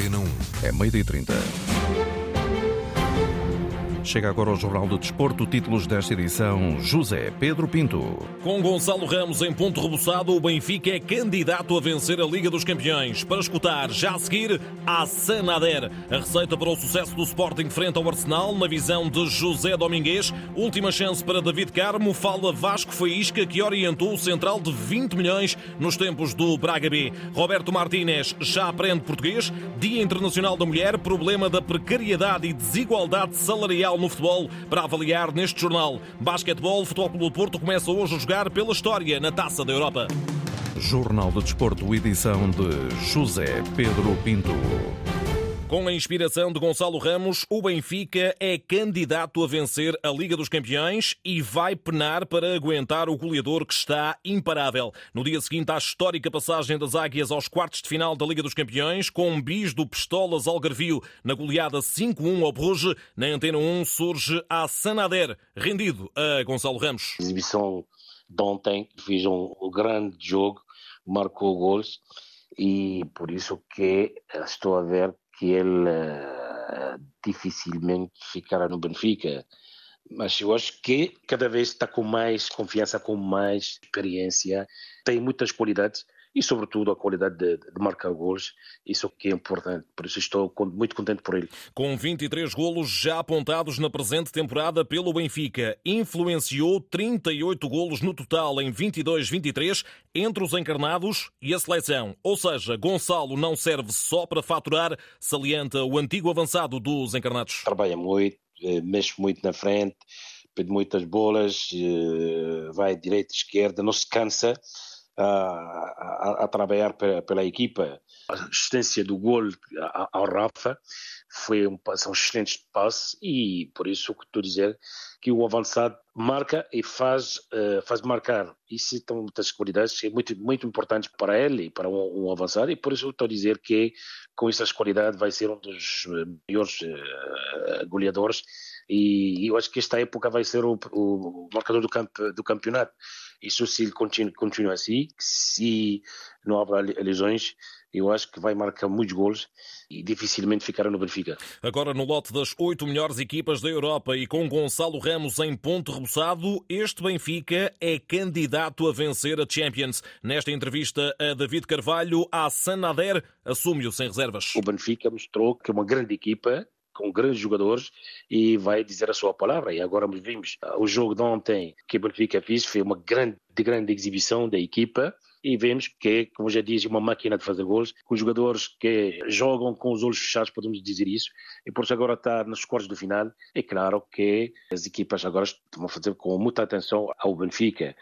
Antena 1. É meio dia e 30. Chega agora ao Jornal do Desporto, títulos desta edição, José Pedro Pinto. Com Gonçalo Ramos em ponto rebuçado, o Benfica é candidato a vencer a Liga dos Campeões. Para escutar, já a seguir, a Sanader. A receita para o sucesso do Sporting frente ao Arsenal, na visão de José Domingues. Última chance para David Carmo, fala Vasco Faísca, que orientou o central de 20 milhões nos tempos do Braga B. Roberto Martínez já aprende português. Dia Internacional da Mulher, problema da precariedade e desigualdade salarial no futebol para avaliar neste jornal. Basquetebol, Futebol Clube do Porto começa hoje a jogar pela história na Taça da Europa. Jornal do Desporto, edição de José Pedro Pinto. Com a inspiração de Gonçalo Ramos, o Benfica é candidato a vencer a Liga dos Campeões e vai penar para aguentar o goleador que está imparável. No dia seguinte à histórica passagem das Águias aos quartos de final da Liga dos Campeões, com um bis do Pistolas Algarvio na goleada 5-1 ao Bruges, na Antena 1 surge a Sanader, rendido a Gonçalo Ramos. Exibição de ontem, um, um grande jogo, marcou gols e por isso que estou a ver que ele uh, dificilmente ficará no Benfica. Mas eu acho que cada vez está com mais confiança, com mais experiência, tem muitas qualidades e, sobretudo, a qualidade de, de marcar gols. Isso que é importante. Por isso estou muito contente por ele. Com 23 golos já apontados na presente temporada pelo Benfica, influenciou 38 golos no total em 22-23 entre os encarnados e a seleção. Ou seja, Gonçalo não serve só para faturar, salienta o antigo avançado dos encarnados. Trabalha muito, eh, mexe muito na frente, pede muitas bolas, eh, vai direita, esquerda, não se cansa a, a, a trabalhar pela, pela, equipa. A assistência do gol ao Rafa foi um, são excelentes passes e por isso que estou a dizer que o avançado marca e faz, uh, faz marcar. Isso são muitas qualidades é muito, muito importantes para ele e para um, um avançado e por isso estou a dizer que com essas qualidades vai ser um dos melhores uh, goleadores e eu acho que esta época vai ser o, o marcador do, camp, do campeonato. Isso se ele continua, continua assim, se não haverá lesões, eu acho que vai marcar muitos gols e dificilmente ficará no Benfica. Agora no lote das oito melhores equipas da Europa e com Gonçalo Ramos em ponto rebuçado, este Benfica é candidato a vencer a Champions. Nesta entrevista a David Carvalho, a Sanader assume-o sem reservas. O Benfica mostrou que é uma grande equipa, com grandes jogadores e vai dizer a sua palavra. E agora vimos o jogo de ontem que o Benfica fez, foi uma grande, grande exibição da equipa e vemos que, como já disse, uma máquina de fazer gols, com jogadores que jogam com os olhos fechados, podemos dizer isso, e por isso agora está nos quartos do final. É claro que as equipas agora estão a fazer com muita atenção ao Benfica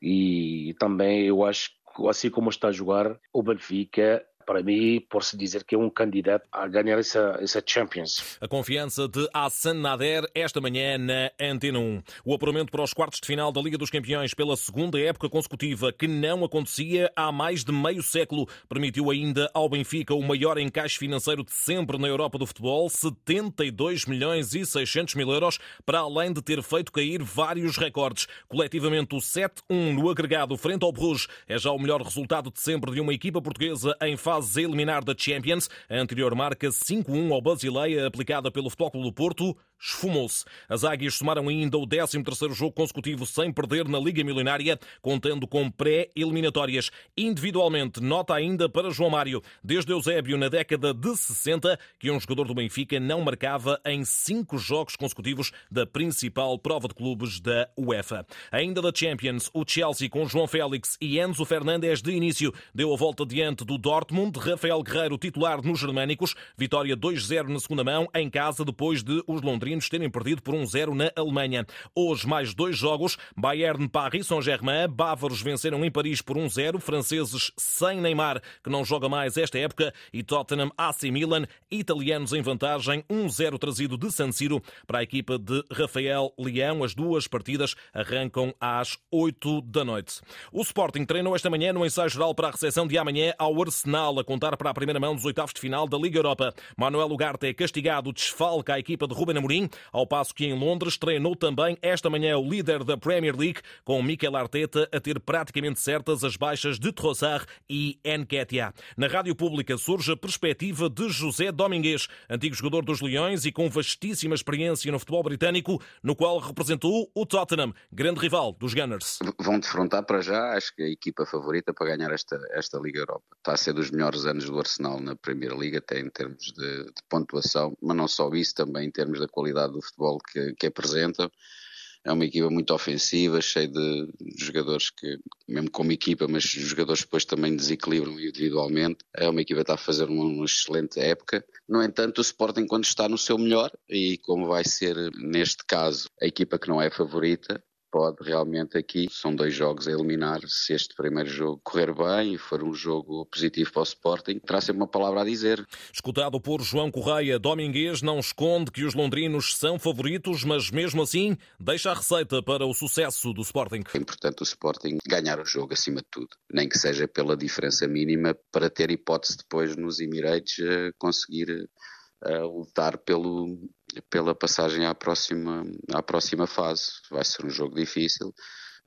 e também eu acho que assim como está a jogar, o Benfica para mim, pode-se dizer que é um candidato a ganhar essa, essa Champions. A confiança de Hassan Nader esta manhã na Antena 1. O apuramento para os quartos de final da Liga dos Campeões pela segunda época consecutiva, que não acontecia há mais de meio século, permitiu ainda ao Benfica o maior encaixe financeiro de sempre na Europa do futebol, 72 milhões e 600 mil euros, para além de ter feito cair vários recordes. Coletivamente, o 7-1 no agregado frente ao Bruges é já o melhor resultado de sempre de uma equipa portuguesa em fase fase eliminar da Champions. A anterior marca 5-1 ao Basileia, aplicada pelo Futebol Clube do Porto, esfumou-se. As Águias somaram ainda o 13º jogo consecutivo sem perder na Liga Milionária, contando com pré-eliminatórias. Individualmente, nota ainda para João Mário, desde Eusébio na década de 60, que um jogador do Benfica não marcava em cinco jogos consecutivos da principal prova de clubes da UEFA. Ainda da Champions, o Chelsea com João Félix e Enzo Fernandes de início deu a volta diante do Dortmund, Rafael Guerreiro titular nos germânicos, vitória 2-0 na segunda mão, em casa, depois de os londrinos terem perdido por 1-0 na Alemanha. Hoje, mais dois jogos: Bayern, Paris, Saint-Germain, bávaros venceram em Paris por 1-0, franceses sem Neymar, que não joga mais esta época, e Tottenham, AC Milan, italianos em vantagem, 1-0 trazido de San Siro para a equipa de Rafael Leão. As duas partidas arrancam às 8 da noite. O Sporting treinou esta manhã no ensaio geral para a recepção de amanhã ao Arsenal a contar para a primeira mão dos oitavos de final da Liga Europa. Manuel Ugarte é castigado, desfalca a equipa de Ruben Amorim, ao passo que em Londres treinou também esta manhã o líder da Premier League, com Mikel Arteta a ter praticamente certas as baixas de Trossard e Nketiah. Na rádio pública surge a perspectiva de José Domingues, antigo jogador dos Leões e com vastíssima experiência no futebol britânico, no qual representou o Tottenham, grande rival dos Gunners. Vão defrontar para já, acho que a equipa favorita para ganhar esta, esta Liga Europa. Está a ser dos melhores anos do Arsenal na Premier League, até em termos de, de pontuação, mas não só isso, também em termos da qualidade do futebol que, que apresenta é uma equipa muito ofensiva, cheia de jogadores que, mesmo como equipa, mas jogadores depois também desequilibram individualmente. É uma equipa que está a fazer uma, uma excelente época. No entanto, o Sporting, quando está no seu melhor, e como vai ser neste caso a equipa que não é favorita, pode realmente aqui, são dois jogos a eliminar, se este primeiro jogo correr bem e for um jogo positivo para o Sporting, terá sempre uma palavra a dizer. Escutado por João Correia, Domingues não esconde que os londrinos são favoritos, mas mesmo assim deixa a receita para o sucesso do Sporting. É importante o Sporting ganhar o jogo acima de tudo, nem que seja pela diferença mínima, para ter hipótese depois nos Emirates conseguir a lutar pelo, pela passagem à próxima, à próxima fase. Vai ser um jogo difícil,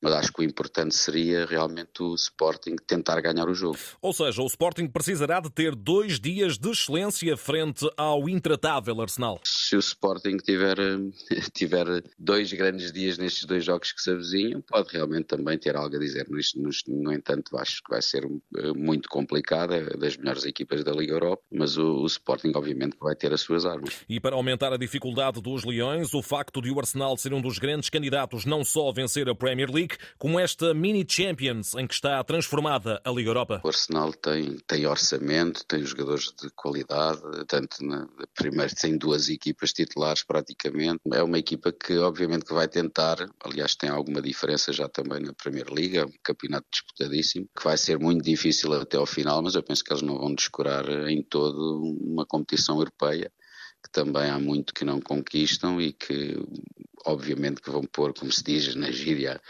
mas acho que o importante seria realmente o Sporting tentar ganhar o jogo. Ou seja, o Sporting precisará de ter dois dias de excelência frente ao intratável Arsenal. Se o Sporting tiver, tiver dois grandes dias nestes dois jogos que se avizinham, pode realmente também ter algo a dizer. No, no entanto, acho que vai ser eh, muito complicado, é das melhores equipas da Liga Europa, mas o, o Sporting obviamente vai ter as suas armas. E para aumentar a dificuldade dos Leões, o facto de o Arsenal ser um dos grandes candidatos não só a vencer a Premier League, como esta Mini Champions em que está transformada a Liga Europa? O Arsenal tem, tem orçamento, tem jogadores de qualidade, tanto na, primeiro tem duas equipas titulares praticamente. É uma equipa que obviamente que vai tentar, aliás tem alguma diferença já também na Primeira Liga, é um campeonato disputadíssimo, que vai ser muito difícil até ao final, mas eu penso que eles não vão descurar em todo uma competição europeia que também há muito que não conquistam e que obviamente que vão pôr, como se diz na gíria,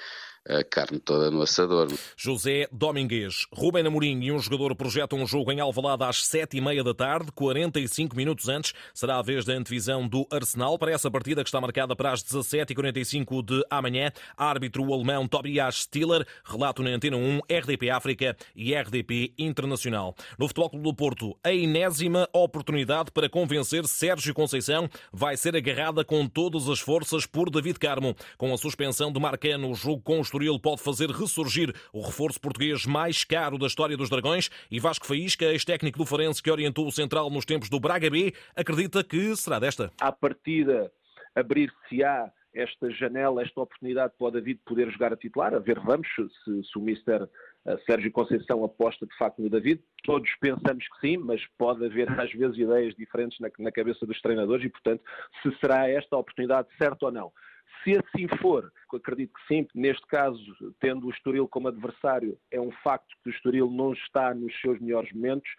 a carne toda no assador. José Domingues, Rubem Amorim e um jogador projetam um jogo em Alvalade às sete e meia da tarde, 45 minutos antes. Será a vez da antevisão do Arsenal para essa partida que está marcada para as 17h45 de amanhã. Árbitro alemão Tobias Stiller, relato na Antena 1, RDP África e RDP Internacional. No Futebol Clube do Porto, a enésima oportunidade para convencer Sérgio Conceição vai ser agarrada com todas as forças por David Carmo. Com a suspensão de Marcano, o jogo com os Estoril pode fazer ressurgir o reforço português mais caro da história dos Dragões e Vasco Faísca, ex-técnico do Farense que orientou o Central nos tempos do Braga B, acredita que será desta. À partida, abrir-se-á esta janela, esta oportunidade para o David poder jogar a titular, a ver vamos se, se o Mister Sérgio Conceição aposta de facto no David. Todos pensamos que sim, mas pode haver às vezes ideias diferentes na, na cabeça dos treinadores e, portanto, se será esta a oportunidade certa ou não. Se assim for, acredito que sim, neste caso, tendo o Estoril como adversário, é um facto que o Estoril não está nos seus melhores momentos,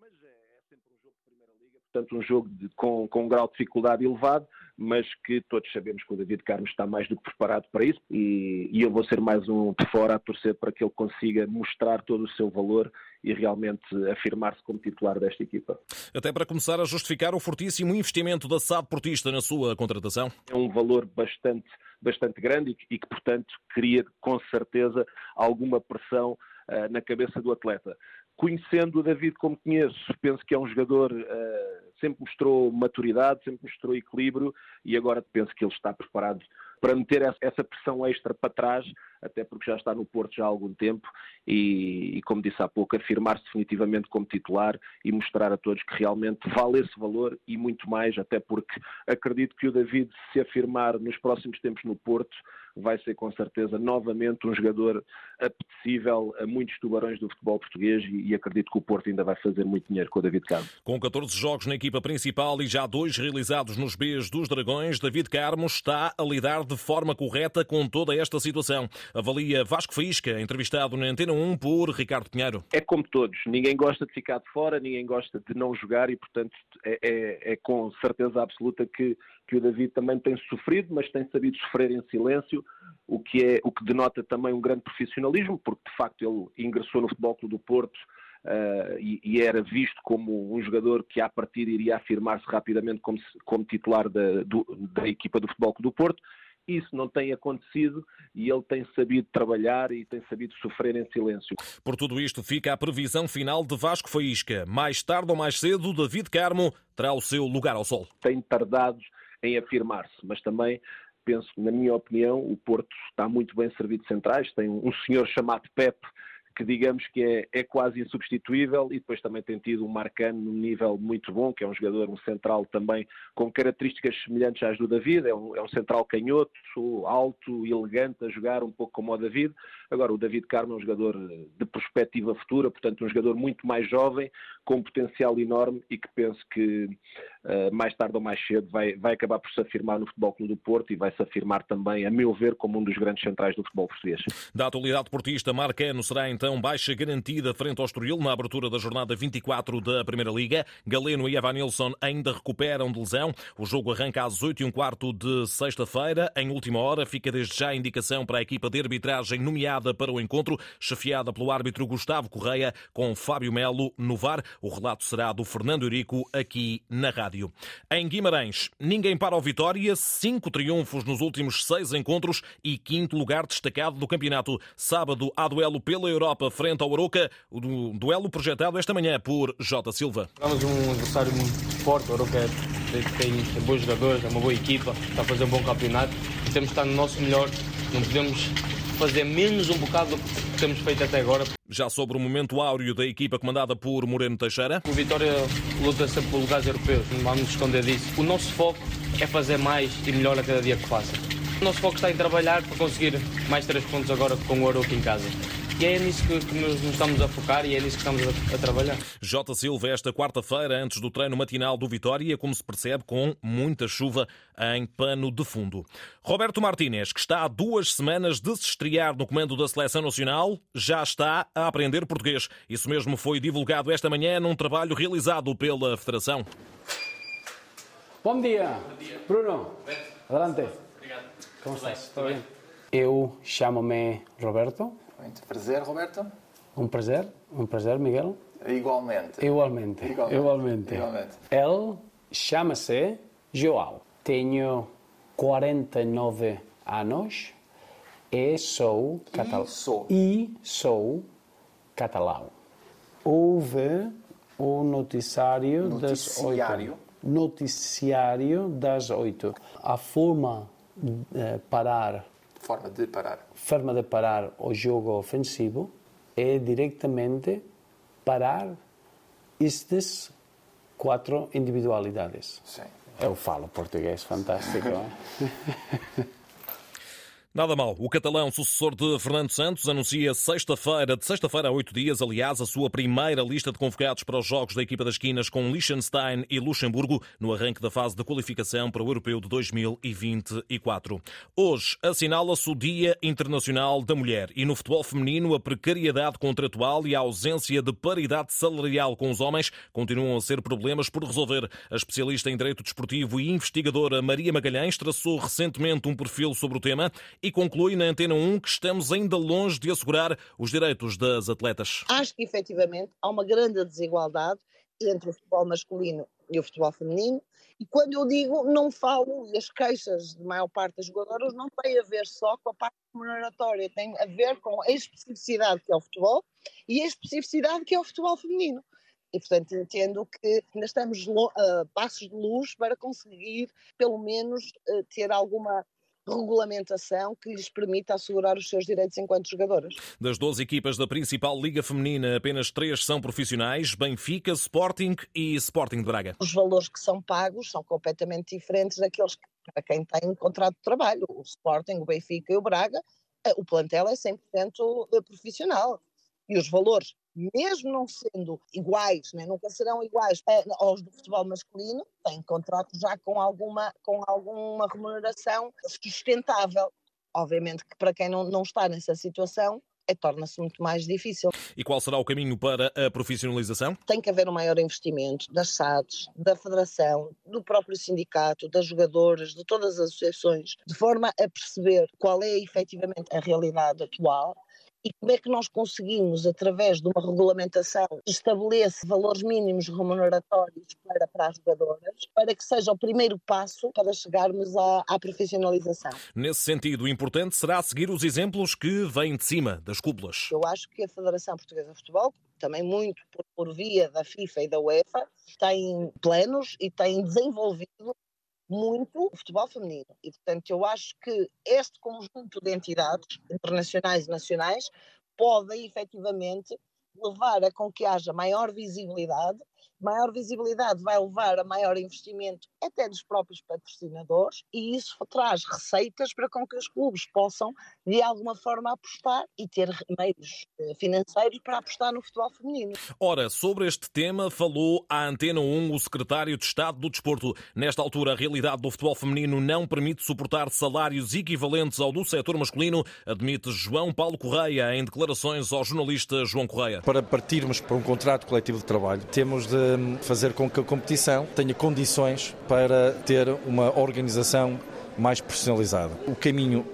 mas é, é sempre um jogo de Primeira Liga, portanto um jogo de, com, com um grau de dificuldade elevado, mas que todos sabemos que o David Carlos está mais do que preparado para isso e, e eu vou ser mais um de fora a torcer para que ele consiga mostrar todo o seu valor e realmente afirmar-se como titular desta equipa. Até para começar a justificar o fortíssimo investimento da SAD Portista na sua contratação? É um valor bastante, bastante grande e que, portanto, cria com certeza alguma pressão uh, na cabeça do atleta. Conhecendo o David como conheço, penso que é um jogador uh, sempre mostrou maturidade, sempre mostrou equilíbrio e agora penso que ele está preparado para meter essa pressão extra para trás, até porque já está no Porto já há algum tempo e, e como disse há pouco, afirmar-se definitivamente como titular e mostrar a todos que realmente vale esse valor e muito mais, até porque acredito que o David se afirmar nos próximos tempos no Porto vai ser com certeza novamente um jogador apetecível a muitos tubarões do futebol português e, acredito que o Porto ainda vai fazer muito dinheiro com o David Carmo. Com 14 jogos na equipa principal e já dois realizados nos Bs dos Dragões, David Carmo está a lidar de forma correta com toda esta situação. Avalia Vasco Faísca, entrevistado na Antena 1 por Ricardo Pinheiro. É como todos, ninguém gosta de ficar de fora, ninguém gosta de não jogar e, portanto, é, é, é com certeza absoluta que, que o David também tem sofrido, mas tem sabido sofrer em silêncio, o que, é, o que denota também um grande profissionalismo, porque de facto ele ingressou no Futebol Clube do Porto uh, e, e, era visto como um jogador que, à partida, iria afirmar-se rapidamente como, como titular da, do, da equipa do Futebol Clube do Porto. Isso não tem acontecido e ele tem sabido trabalhar e tem sabido sofrer em silêncio. Por tudo isto, fica a previsão final de Vasco Faísca. Mais tarde ou mais cedo, David Carmo terá o seu lugar ao sol. Tem tardado em afirmar-se, mas também penso, na minha opinião, o Porto está muito bem servido de centrais. Tem um senhor chamado Pep que digamos que é, é, quase insubstituível e depois também tem tido um Marcano num nível muito bom, que é um jogador, um central também com características semelhantes às do David, é um, é um central canhoto, alto, elegante a jogar, um pouco como o David. Agora, o David Carmo é um jogador de perspectiva futura, portanto um jogador muito mais jovem, com potencial enorme e que penso que mais tarde ou mais cedo vai, vai acabar por se afirmar no Futebol Clube do Porto e vai se afirmar também, a meu ver, como um dos grandes centrais do futebol português. Da atualidade portista, Marcano será então então baixa garantida frente ao Estoril na abertura da jornada 24 da Primeira Liga. Galeno e Evanilson ainda recuperam de lesão. O jogo arranca às 8 e um quarto de sexta-feira. Em última hora, fica desde já a indicação para a equipa de arbitragem nomeada para o encontro, chefiada pelo árbitro Gustavo Correia, com Fábio Melo no VAR. O relato será do Fernando Eurico, aqui na rádio. Em Guimarães, ninguém para o Vitória, cinco triunfos nos últimos seis encontros e quinto lugar destacado do campeonato. Sábado, há duelo pela Europa frente ao Aroca, o duelo projetado esta manhã por Jota Silva. Temos um adversário muito forte, o Aroca tem, tem bons jogadores, é uma boa equipa, está a fazer um bom campeonato. Temos de estar no nosso melhor, não podemos fazer menos um bocado do que temos feito até agora. Já sobre o momento áureo da equipa comandada por Moreno Teixeira. O Vitória luta sempre por lugares europeus, não vamos esconder disso. O nosso foco é fazer mais e melhor a cada dia que passa. O nosso foco está em trabalhar para conseguir mais três pontos agora com o Aroca em casa. E é nisso que, que nos, nos, estamos a focar e é nisso que estamos a, a trabalhar. Jota Silva, esta quarta-feira, antes do treino matinal do Vitória, como se percebe, com muita chuva em pano de fundo. Roberto Martínez, que está há duas semanas de se estrear no comando da Seleção Nacional, já está a aprender português. Isso mesmo foi divulgado esta manhã num trabalho realizado pela Federação. Bom dia. Bom dia. Bruno. Roberto. Adelante. Obrigado. Como estás? Tudo bem? Eu chamo-me Roberto. Muito prazer, Roberto. Um prazer, um prazer, Miguel. Igualmente. Igualmente. Igualmente. Igualmente. Igualmente. Ele chama-se João. Tenho 49 anos e sou catalão. Sou. E sou catalão. Houve o noticiário, noticiário. das oito. Noticiário das oito. A forma de parar forma de parar. Forma de parar o jogo ofensivo é diretamente parar estas quatro individualidades. Sim. Eu falo português fantástico. Nada mal. O catalão sucessor de Fernando Santos anuncia sexta-feira, de sexta-feira a oito dias, aliás, a sua primeira lista de convocados para os jogos da equipa das esquinas com Liechtenstein e Luxemburgo no arranque da fase de qualificação para o Europeu de 2024. Hoje assinala-se o Dia Internacional da Mulher e no futebol feminino a precariedade contratual e a ausência de paridade salarial com os homens continuam a ser problemas por resolver. A especialista em direito desportivo e investigadora Maria Magalhães traçou recentemente um perfil sobre o tema e conclui na Antena 1 que estamos ainda longe de assegurar os direitos das atletas. Acho que efetivamente há uma grande desigualdade entre o futebol masculino e o futebol feminino. E quando eu digo, não falo, e as queixas de maior parte das jogadoras não têm a ver só com a parte remuneratória, tem a ver com a especificidade que é o futebol e a especificidade que é o futebol feminino. E, portanto, entendo que ainda estamos a passos de luz para conseguir, pelo menos, eh, ter alguma regulamentação que lhes permita assegurar os seus direitos enquanto jogadoras. Das 12 equipas da principal Liga Feminina, apenas três são profissionais: Benfica, Sporting e Sporting de Braga. Os valores que são pagos são completamente diferentes daqueles para quem tem um contrato de trabalho. O Sporting, o Benfica e o Braga, eh, o plantel é 100% eh, profissional. E os valores mesmo não sendo iguais, né, nunca serão iguais eh, aos do futebol masculino, têm contratos já com alguma, com alguma remuneração sustentável. Obviamente que para quem não, não está nessa situação, é, torna-se muito mais difícil. E qual será o caminho para a profissionalização? Tem que haver um maior investimento das SADs, da Federação, do próprio sindicato, das jogadoras, de todas as associações, de forma a perceber qual é efetivamente a realidade atual e como é que nós conseguimos, através de uma regulamentação, estabelece valores mínimos remuneratórios para, para as jogadoras, para que seja o primeiro passo para chegarmos à, à profissionalização. Nesse sentido, importante será seguir os exemplos que vêm de cima das cúpulas. Eu acho que a Federação Portuguesa de Futebol, também muito por, por via da FIFA e da UEFA, tem planos e tem desenvolvido muito o futebol feminino. E, portanto, eu acho que este conjunto de entidades internacionais e nacionais podem efetivamente levar a com que haja maior visibilidade maior visibilidade vai levar a maior investimento até dos próprios patrocinadores e isso traz receitas para com que os clubes possam de alguma forma apostar e ter meios eh, financeiros para apostar no futebol feminino. Ora, sobre este tema falou à Antena 1 o secretário de Estado do Desporto. Nesta altura, a realidade do futebol feminino não permite suportar salários equivalentes ao do setor masculino, admite João Paulo Correia em declarações ao jornalista João Correia. Para partirmos para um contrato coletivo de trabalho, temos de fazer com que a competição tenha condições para ter uma organização mais personalizada. O caminho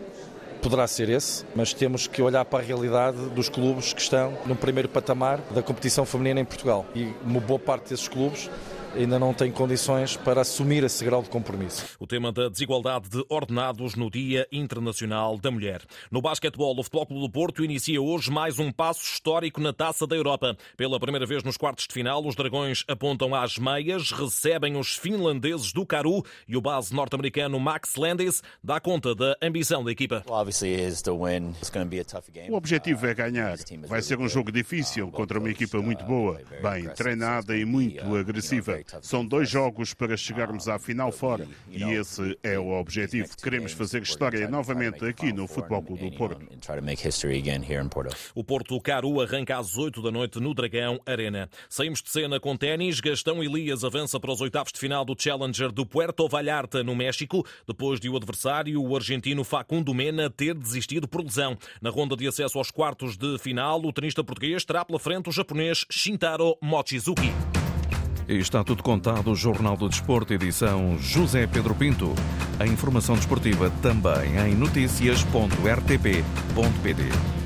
poderá ser esse, mas temos que olhar para a realidade dos clubes que estão no primeiro patamar da competição feminina em Portugal. E uma boa parte desses clubes ainda não tem condições para assumir esse grau de compromisso. O tema da desigualdade de ordenados no Dia Internacional da Mulher. No basquetebol, o Futebol Clube do Porto inicia hoje mais um passo histórico na Taça da Europa. Pela primeira vez nos quartos de final, os dragões apontam às meias, recebem os finlandeses do Caru e o base norte-americano Max Landis dá conta da ambição da equipa. O objetivo é ganhar. Vai ser um jogo difícil contra uma equipa muito boa, bem treinada e muito agressiva. São dois jogos para chegarmos à final fora e esse é o objetivo. Queremos fazer história novamente aqui no Futebol Clube do Porto. O Porto Caru arranca às 8 da noite no Dragão Arena. Saímos de cena com ténis. Gastão Elias avança para os oitavos de final do Challenger do Puerto Vallarta, no México, depois de o adversário, o argentino Facundo Mena, ter desistido por lesão. Na ronda de acesso aos quartos de final, o tenista português terá pela frente o japonês Shintaro Mochizuki. Está tudo contado. Jornal do Desporto, edição José Pedro Pinto. A informação desportiva também em notícias.rtp.pt.